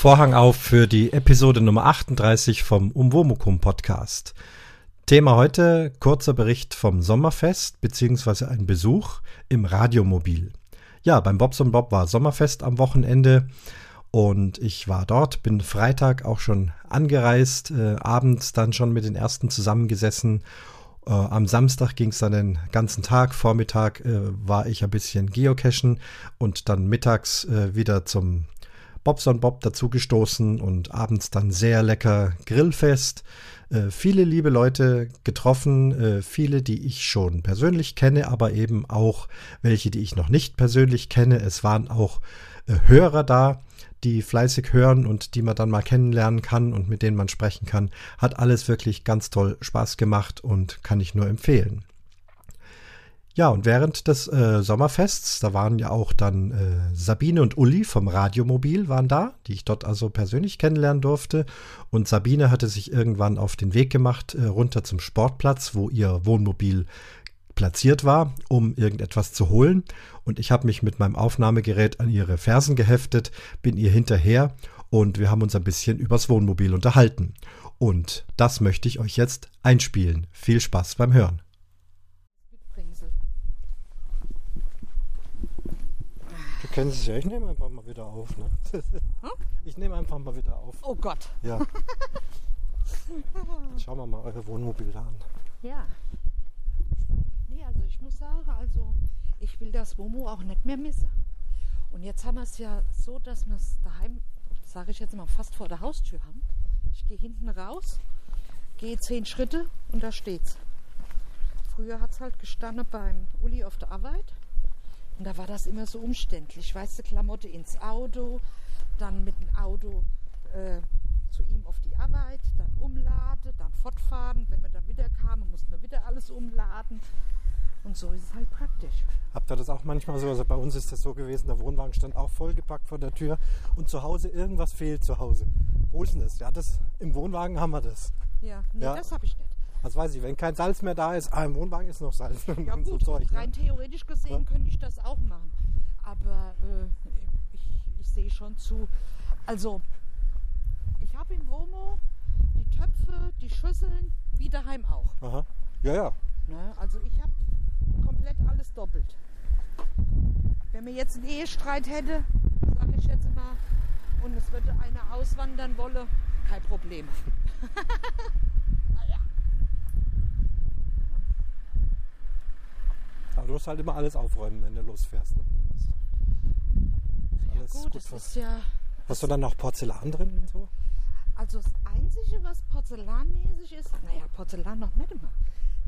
Vorhang auf für die Episode Nummer 38 vom Umwomukum Podcast. Thema heute kurzer Bericht vom Sommerfest beziehungsweise ein Besuch im Radiomobil. Ja, beim Bobson Bob war Sommerfest am Wochenende und ich war dort, bin Freitag auch schon angereist, äh, abends dann schon mit den ersten zusammengesessen. Äh, am Samstag ging es dann den ganzen Tag. Vormittag äh, war ich ein bisschen geocachen und dann mittags äh, wieder zum Bobson Bob dazugestoßen und abends dann sehr lecker Grillfest. Äh, viele liebe Leute getroffen, äh, viele, die ich schon persönlich kenne, aber eben auch welche, die ich noch nicht persönlich kenne. Es waren auch äh, Hörer da, die fleißig hören und die man dann mal kennenlernen kann und mit denen man sprechen kann. Hat alles wirklich ganz toll Spaß gemacht und kann ich nur empfehlen. Ja, und während des äh, Sommerfests, da waren ja auch dann äh, Sabine und Uli vom Radiomobil waren da, die ich dort also persönlich kennenlernen durfte. Und Sabine hatte sich irgendwann auf den Weg gemacht, äh, runter zum Sportplatz, wo ihr Wohnmobil platziert war, um irgendetwas zu holen. Und ich habe mich mit meinem Aufnahmegerät an ihre Fersen geheftet, bin ihr hinterher und wir haben uns ein bisschen übers Wohnmobil unterhalten. Und das möchte ich euch jetzt einspielen. Viel Spaß beim Hören. Du kennst es ja, ich nehme einfach mal wieder auf. Ne? Ich nehme einfach mal wieder auf. Oh Gott. Ja. Jetzt schauen wir mal eure Wohnmobile an. Ja. Nee, also ich muss sagen, also ich will das Womo auch nicht mehr missen. Und jetzt haben wir es ja so, dass wir es daheim, sage ich jetzt mal, fast vor der Haustür haben. Ich gehe hinten raus, gehe zehn Schritte und da steht's. Früher hat es halt gestanden beim Uli auf der Arbeit. Und da war das immer so umständlich. Weißt du, Klamotte ins Auto, dann mit dem Auto äh, zu ihm auf die Arbeit, dann umladen, dann fortfahren. Wenn wir dann wieder kamen, mussten wir wieder alles umladen. Und so ist es halt praktisch. Habt ihr das auch manchmal so? Also bei uns ist das so gewesen, der Wohnwagen stand auch vollgepackt vor der Tür und zu Hause irgendwas fehlt zu Hause. Wo ist denn das? Ja, das im Wohnwagen haben wir das. Ja, nee, Ja. das habe ich nicht. Was weiß ich, wenn kein Salz mehr da ist, ah, im Wohnwagen ist noch Salz Ja so gut, Zeug. Ne? rein theoretisch gesehen Ja. könnte ich das auch machen. Aber äh, ich, ich sehe schon zu. Also, ich habe im Womo die Töpfe, die Schüsseln, wie daheim auch. Aha. Ja, ja. Ne? Also ich habe komplett alles doppelt. Wenn mir jetzt einen Ehestreit hätte, sage ich jetzt mal, und es würde einer auswandern wolle, kein Problem. Ah ja. Aber du musst halt immer alles aufräumen, wenn du losfährst. Ne? ja gut, gut das ist ja. Hast du dann noch Porzellan drin und so? Also das Einzige, was porzellanmäßig ist, naja, Porzellan noch nicht immer,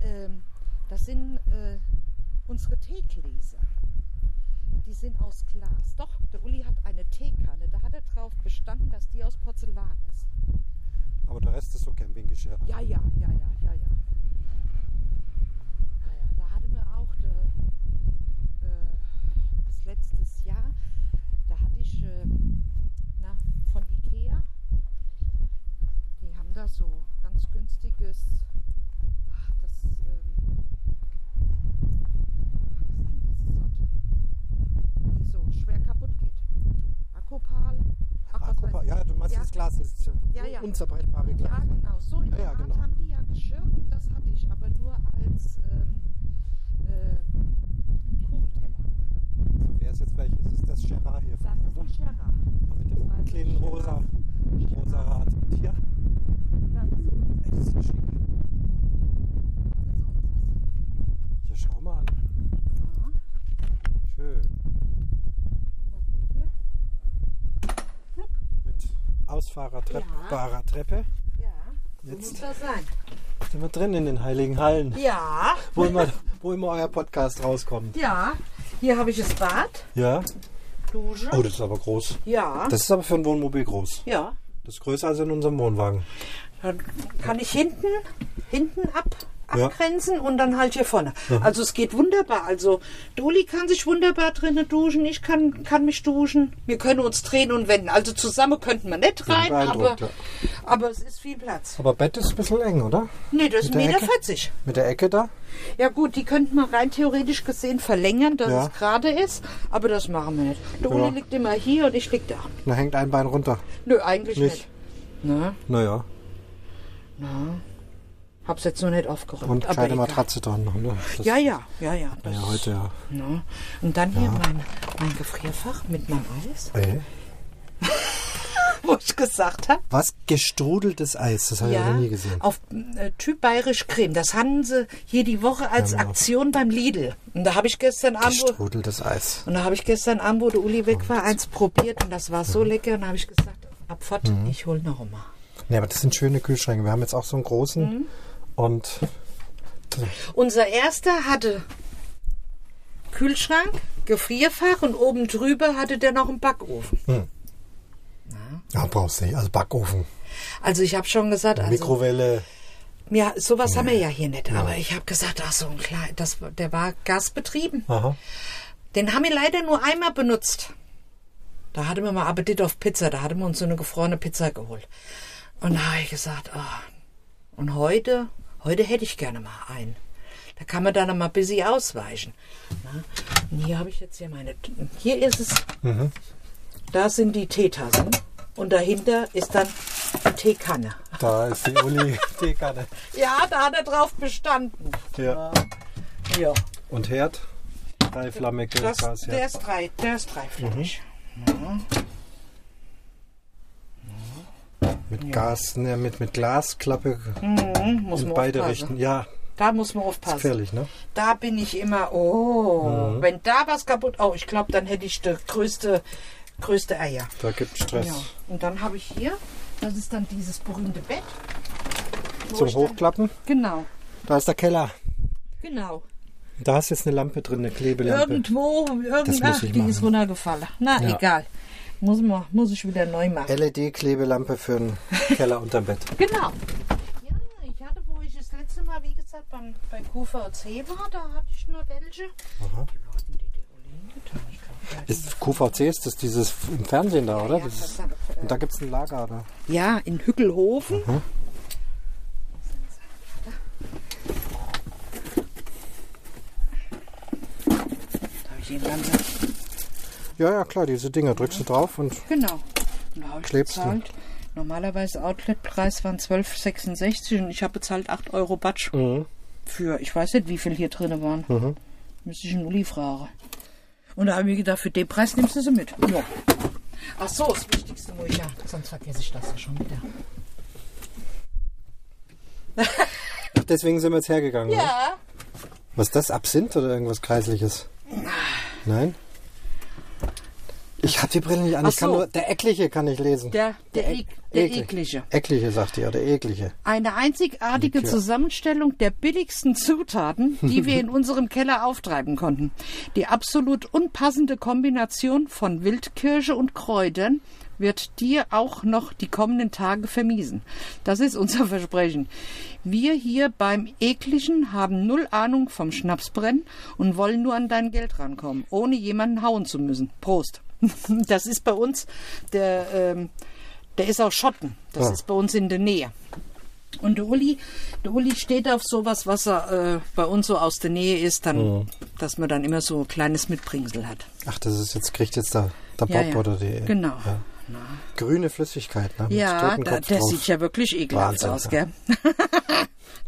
ähm, das sind äh, unsere Teegläser. Die sind aus Glas. Doch, der Uli hat eine Teekanne. Da hat er drauf bestanden, dass die aus Porzellan ist. Aber der Rest ist so Campinggeschirr. Ja, ja, ja, ja, ja. Ja, ja, da hatten wir auch de, äh, letztes Jahr, da hatte ich äh, na, von Ikea, die haben da so ganz günstiges, ach, das, ähm, was ist denn diese Sorte, die so schwer kaputt geht. Akupal. Ach, ich. ja, du meinst Ja. das Glas, das ist Ja, ja. unzerbrechbare Glas. Ja, genau. So in Ja, der ja, Art genau. haben die ja Geschirr. Das hatte ich, aber nur als ähm, ähm, wer ist jetzt welches? Das ist das Gerard hier Das ist ein Scherra. Da mit dem kleinen rosa, rosa Rad. Und hier? Das ist ist ja schick. Das ist unseres. Hier, schau mal an. Ja. Schön. Mit ausfahrbarer Ja. Treppe. Ja, so Jetzt. muss das sein. Sind wir drin in den heiligen Hallen, Ja, wo immer, wo immer euer Podcast rauskommt. ja. Hier habe ich das Bad, Ja? Dusche. Oh, das ist aber groß. Ja, Das ist aber für ein Wohnmobil groß. ja. Das ist größer als in unserem Wohnwagen. Dann kann ich hinten, hinten ab, abgrenzen und dann halt hier vorne. Also es geht wunderbar. Also Doli kann sich wunderbar drinnen duschen, ich kann, kann mich duschen. Wir können uns drehen und wenden. Also zusammen könnten wir nicht rein, aber, aber es ist viel Platz. Aber Bett ist ein bisschen eng, oder? Nee, das ist Mit der 1,40 Ecke? Meter. Mit der Ecke da? Ja gut, die könnten wir rein theoretisch gesehen verlängern, dass Ja. es gerade ist, aber das machen wir nicht. Der Uli Ja. liegt immer hier und ich lieg da. Da hängt ein Bein runter. Nö, eigentlich Nicht. nicht. Na, Naja. Hab's jetzt noch nicht aufgeräumt. Und aber kleine. Matratze dran noch, ne? Das, Ja, ja, ja, ja. Das, Ja, heute ja. Na. Und dann hier mein, mein Gefrierfach mit meinem Eis, Ey. wo ich gesagt habe. Was? Gestrudeltes Eis, das habe ich ja noch nie gesehen. auf äh, Typ Bayerisch Creme. Das hatten sie hier die Woche als Ja, genau. Aktion beim Lidl. Und da habe ich gestern Abend, Gestrudeltes Eis. und da habe ich gestern Abend, wo der Uli weg war, eins probiert und das war so lecker. Und da habe ich gesagt, abfahrt, Mhm. ich hol noch mal. Ne, aber das sind schöne Kühlschränke. Wir haben jetzt auch so einen großen. Mhm. Und Unser erster hatte Kühlschrank, Gefrierfach und oben drüber hatte der noch einen Backofen. ja, brauchst du nicht. Also Backofen, Also ich habe schon gesagt, also Mikrowelle. ja, sowas haben wir ja hier nicht. Aber ich habe gesagt, ach so ein klein, das, der war gasbetrieben. Aha. Den haben wir leider nur einmal benutzt. Da hatten wir mal Appetit auf Pizza. Da hatten wir uns so eine gefrorene Pizza geholt. Und da habe ich gesagt, ah, und heute, heute hätte ich gerne mal einen. Da kann man dann mal ein bisschen ausweichen. Na, und hier habe ich jetzt hier meine, hier ist es, da sind die Teetassen. Und dahinter ist dann die Teekanne. Da ist die Uli Teekanne. Ja, da hat er drauf bestanden. Ja. Ja. Und Herd? Dreiflammige Das, Gas, der ja. ist drei, der ist dreiflammig. Mit Gas, ne, mit, mit Glasklappe Muss in man beide. Richten. Ja, Da muss man ist aufpassen. gefährlich, ne? Da bin ich immer, oh, wenn da was kaputt, oh, ich glaube, dann hätte ich die größte, größte Eier. Da gibt Stress. Ja. Und dann habe ich hier, das ist dann dieses berühmte Bett. Zum ich dann- Hochklappen, Genau, da ist der Keller. genau. Da ist jetzt eine Lampe drin, eine Klebelampe. Irgendwo, Das irgend, muss ach, ich die ist runtergefallen. Na, Ja. egal. Muss, man, muss ich wieder neu machen. LED-Klebelampe für den Keller unterm Bett. Genau. Ja, ich hatte, wo ich das letzte Mal, wie gesagt, beim, bei QVC war, da hatte ich nur welche. Aha. Wo hatten die die? Ich glaub, da Ist QVC, ist das dieses im Fernsehen da, oder? Ja, Das das ist, hat- und da gibt es ein Lager, oder? Ja, in Hückelhofen. Da habe ich den ganzen. Ja, ja, klar, diese Dinger drückst du drauf und Genau. Und da habe ich Klebst du. bezahlt. Normalerweise Outletpreis waren 12,66 und ich habe bezahlt 8 Euro Batsch Mhm. für, ich weiß nicht, wie viel hier drin waren. Müsste ich einen Uli fragen. Und da habe ich mir gedacht, für den Preis nimmst du sie mit. Ja. Ach so, das Wichtigste muss ich ja, sonst vergesse ich das ja schon wieder. Ach, deswegen sind wir jetzt hergegangen. Ne? Ja. Was ist das? Absinth oder irgendwas Kreisliches? Nein? Ich habe die Brille nicht an. Ich kann so. nur, der Eckliche kann ich lesen. Der, der, Ek- Ek, der Eklig. eklige. Eckliche, sagt ihr, der Eklige. Eine einzigartige. Zusammenstellung der billigsten Zutaten, die wir in unserem Keller auftreiben konnten. Die absolut unpassende Kombination von Wildkirsche und Kräutern wird dir auch noch die kommenden Tage vermiesen. Das ist unser Versprechen. Wir hier beim Ekligen haben null Ahnung vom Schnapsbrennen und wollen nur an dein Geld rankommen, ohne jemanden hauen zu müssen. Prost. Das ist bei uns der, ähm, der ist aus Schotten. Das Ah. ist bei uns in der Nähe. Und der Uli, der Uli steht auf sowas, was er äh, bei uns so aus der Nähe ist, dann, dass man dann immer so ein kleines Mitbringsel hat. Ach, das ist jetzt, kriegt jetzt der, der Bob Ja, ja. oder die Genau. Ja. Grüne Flüssigkeit. Ne? mit Ja, da, der drauf. sieht ja wirklich ekelhaft Wahnsinn, aus, ja. gell?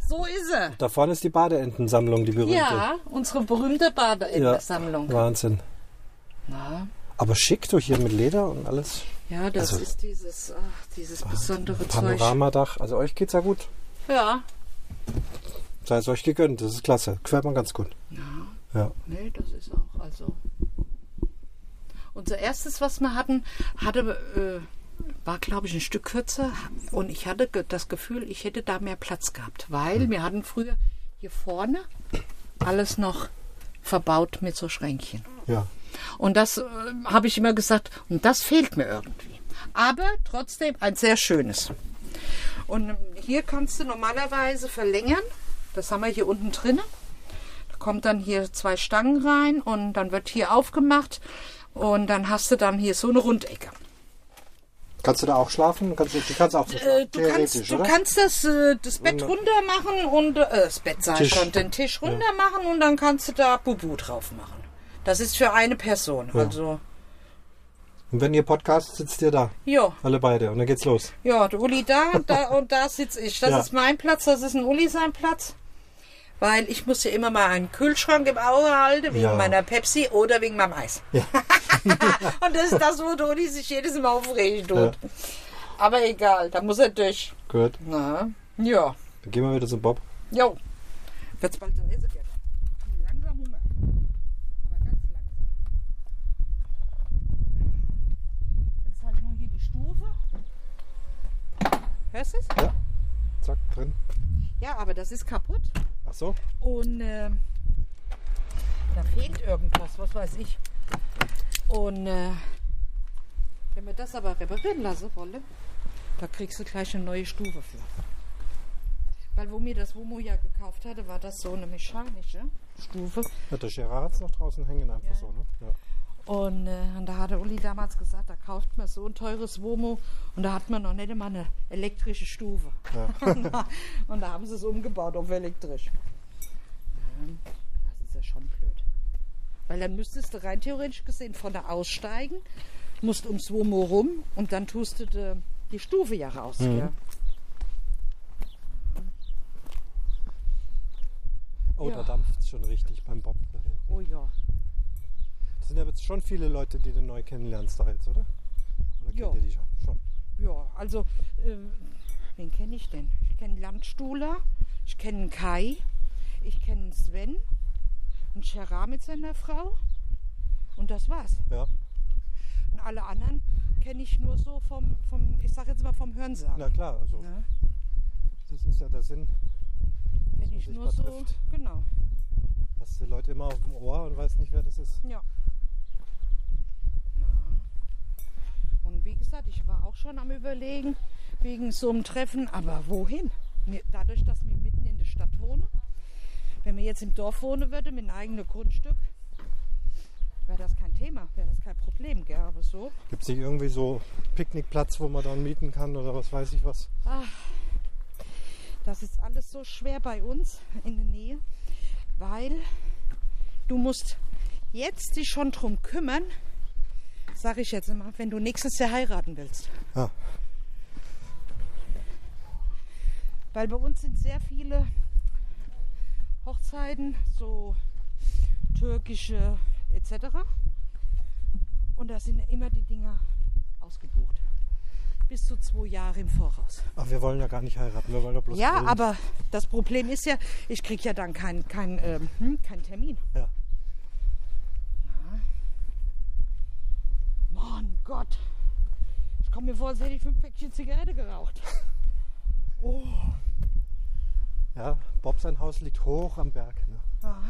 so ist er. Da vorne ist die Badeentensammlung, die berühmte. Ja, unsere berühmte Badeentensammlung. Wahnsinn. Ja. Aber schick du hier mit Leder und alles. ja, das Also- ist dieses, ach, dieses besondere Zeug. Panoramadach. Also euch geht's ja gut. Ja, Sei es euch gegönnt. Das ist klasse. Gefällt mir ganz gut. Ja. Nee, das ist auch, also. Unser erstes, was wir hatten, hatte, äh, war, glaube ich, ein Stück kürzer. Und ich hatte das Gefühl, ich hätte da mehr Platz gehabt. Weil wir hatten früher hier vorne alles noch verbaut mit so Schränkchen. Ja. Und das äh, habe ich immer gesagt, und das fehlt mir irgendwie. Aber trotzdem ein sehr schönes. Und ähm, hier kannst du normalerweise verlängern. Das haben wir hier unten drin. Da kommt dann hier zwei Stangen rein und dann wird hier aufgemacht und dann hast du dann hier so eine Rundecke. Kannst du da auch schlafen? Kannst du, du kannst auch so Äh, du kannst, du kannst das, äh, das Bett runter machen und äh, das Bett ich Tisch. schon, den Tisch runter machen und dann kannst du da Bubu drauf machen. Das ist für eine Person. Also, Und wenn ihr Podcast, sitzt ihr da. ja, Alle beide. Und dann geht's los. ja, der Uli da und da und da sitze ich. Das Ja. ist mein Platz, das ist ein Uli sein Platz. Weil ich muss ja immer mal einen Kühlschrank im Auge halten, wegen Ja. meiner Pepsi oder wegen meinem Eis. und das ist das, wo Uli sich jedes Mal aufregen tut. Aber egal, da muss er durch. Gut. Na, ja. Dann gehen wir wieder zum Bob. Jo. Wird's bald so essen gerne. Langsam Hunger. Aber ganz langsam. Jetzt ist halt nur hier die Stufe. Hörst du es? Ja. Zack, drin. Ja, aber das ist kaputt. Ach so. Und äh, da fehlt irgendwas, was weiß ich. Und äh, wenn wir das aber reparieren lassen wollen, da kriegst du gleich eine neue Stufe für. Weil wo mir das Womo ja gekauft hatte, war das so eine mechanische Stufe. Ja, der Gerard hat's noch draußen hängen, einfach Ja. so, ne? Ja. Und, äh, und da hatte Uli damals gesagt, da kauft man so ein teures Womo und da hat man noch nicht mal eine elektrische Stufe. und, da, und da haben sie es umgebaut auf elektrisch. Ja, das ist ja schon blöd. Weil dann müsstest du rein theoretisch gesehen von da aussteigen, musst ums Womo rum und dann tust du die, die Stufe ja raus. Gell? Oh, Ja. da dampft's schon richtig beim Bob. Oh ja. Sind ja jetzt schon viele Leute, die du neu kennenlernst da jetzt, oder? Oder kennt Ja. ihr die schon? schon? Ja, also, äh, wen kenne ich denn? Ich kenne Landstuhler, ich kenne Kai, ich kenne Sven, einen Gerard mit seiner Frau und das war's. Ja. Und alle anderen kenne ich nur so vom, vom ich sag jetzt mal vom Hörensagen. Na klar, also Ja, das ist ja der Sinn. kenne ich nur so, trifft. genau. Hast du Leute immer auf dem Ohr und weißt nicht, wer das ist. Ja. Und wie gesagt, ich war auch schon am Überlegen, wegen so einem Treffen, aber wohin? Dadurch, dass wir mitten in der Stadt wohnen, wenn wir jetzt im Dorf wohnen würde, mit einem eigenen Grundstück, wäre das kein Thema, wäre das kein Problem, gell? Aber so, Gibt es nicht irgendwie so Picknickplatz, wo man dann mieten kann oder was weiß ich was? das ist alles so schwer bei uns in der Nähe, weil du musst jetzt dich schon drum kümmern, sage ich jetzt immer, wenn du nächstes Jahr heiraten willst. Ja. Weil bei uns sind sehr viele Hochzeiten, so türkische etc. Und da sind immer die Dinger ausgebucht. Bis zu zwei Jahre im Voraus. Aber wir wollen ja gar nicht heiraten, wir wollen ja bloß Ja, grillen. aber das Problem ist ja, ich kriege ja dann keinen kein, ähm, hm, keinen Termin. Ja. Gott. Ich komme mir vor, als hätte ich fünf Päckchen Zigarette geraucht. Oh. Ja, Bob sein Haus liegt hoch am Berg. Ne? Ja.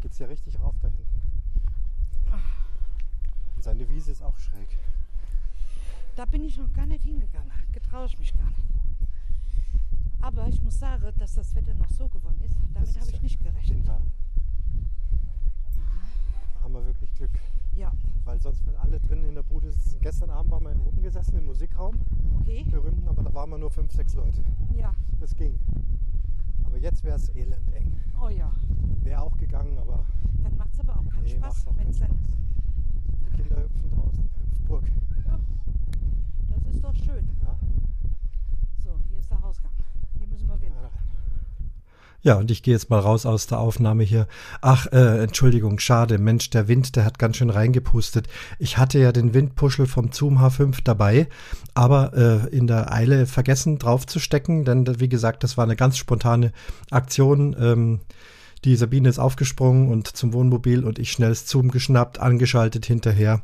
Geht's ja richtig rauf da hinten. Und seine Wiese ist auch schräg. Da bin ich noch gar nicht hingegangen. Getraue ich mich gar nicht. Aber ich muss sagen, dass das Wetter noch so geworden ist, damit habe ich ja nicht gerechnet. Da haben wir wirklich Glück. Ja, Weil sonst, wenn alle drinnen in der Bude sitzen. Gestern Abend waren wir oben gesessen im Musikraum, okay. berühmten, aber da waren wir nur fünf, sechs Leute. Ja. Das ging. Aber jetzt wäre es elend eng. Oh ja. Wäre auch gegangen, aber Dann macht es aber auch keinen nee, Spaß, wenn es dann. Spaß. Die Kinder hüpfen draußen, Hüpfburg. Ja, das ist doch schön. Ja. So, hier ist der Hausgang. Hier müssen wir reden. Ja, Ja, und ich gehe jetzt mal raus aus der Aufnahme hier. Ach, äh, Entschuldigung, schade. Mensch, der Wind, der hat ganz schön reingepustet. Ich hatte ja den Windpuschel vom Zoom H5 dabei, aber äh, in der Eile vergessen draufzustecken, denn wie gesagt, das war eine ganz spontane Aktion. Ähm, die Sabine ist aufgesprungen und zum Wohnmobil und ich schnell Zoom geschnappt, angeschaltet hinterher.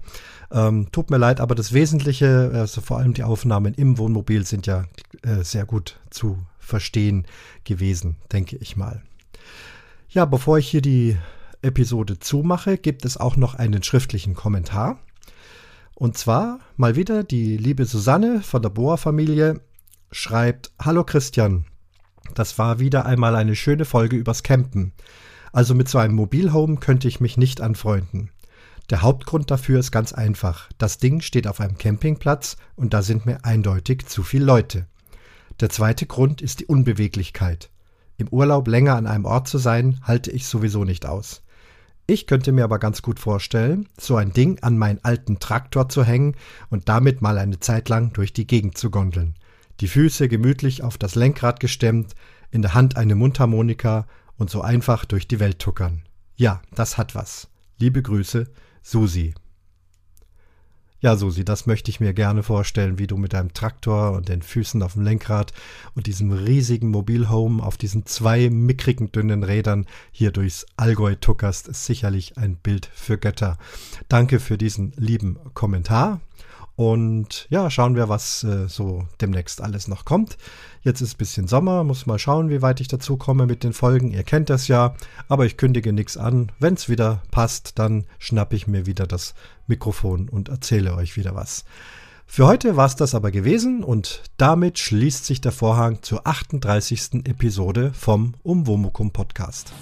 Ähm, tut mir leid, aber das Wesentliche, also vor allem die Aufnahmen im Wohnmobil sind ja äh, sehr gut zu verstehen gewesen, denke ich mal. Ja, bevor ich hier die Episode zumache, gibt es auch noch einen schriftlichen Kommentar. Und zwar mal wieder die liebe Susanne von der Boa-Familie schreibt: Hallo Christian, das war wieder einmal eine schöne Folge übers Campen. Also mit so einem Mobilhome könnte ich mich nicht anfreunden. Der Hauptgrund dafür ist ganz einfach. Das Ding steht auf einem Campingplatz und da sind mir eindeutig zu viele Leute. Der zweite Grund ist die Unbeweglichkeit. Im Urlaub länger an einem Ort zu sein, halte ich sowieso nicht aus. Ich könnte mir aber ganz gut vorstellen, so ein Ding an meinen alten Traktor zu hängen und damit mal eine Zeit lang durch die Gegend zu gondeln. Die Füße gemütlich auf das Lenkrad gestemmt, in der Hand eine Mundharmonika und so einfach durch die Welt tuckern. Ja, das hat was. Liebe Grüße, Susi. Ja, Susi, das möchte ich mir gerne vorstellen, wie du mit deinem Traktor und den Füßen auf dem Lenkrad und diesem riesigen Mobilhome auf diesen zwei mickrigen dünnen Rädern hier durchs Allgäu tuckerst, ist sicherlich ein Bild für Götter. Danke für diesen lieben Kommentar. Und ja, schauen wir, was äh, so demnächst alles noch kommt. Jetzt ist ein bisschen Sommer, muss mal schauen, wie weit ich dazu komme mit den Folgen. Ihr kennt das ja, aber ich kündige nichts an. Wenn es wieder passt, dann schnappe ich mir wieder das Mikrofon und erzähle euch wieder was. Für heute war es das aber gewesen und damit schließt sich der Vorhang zur 38. Episode vom Umwomukum Podcast.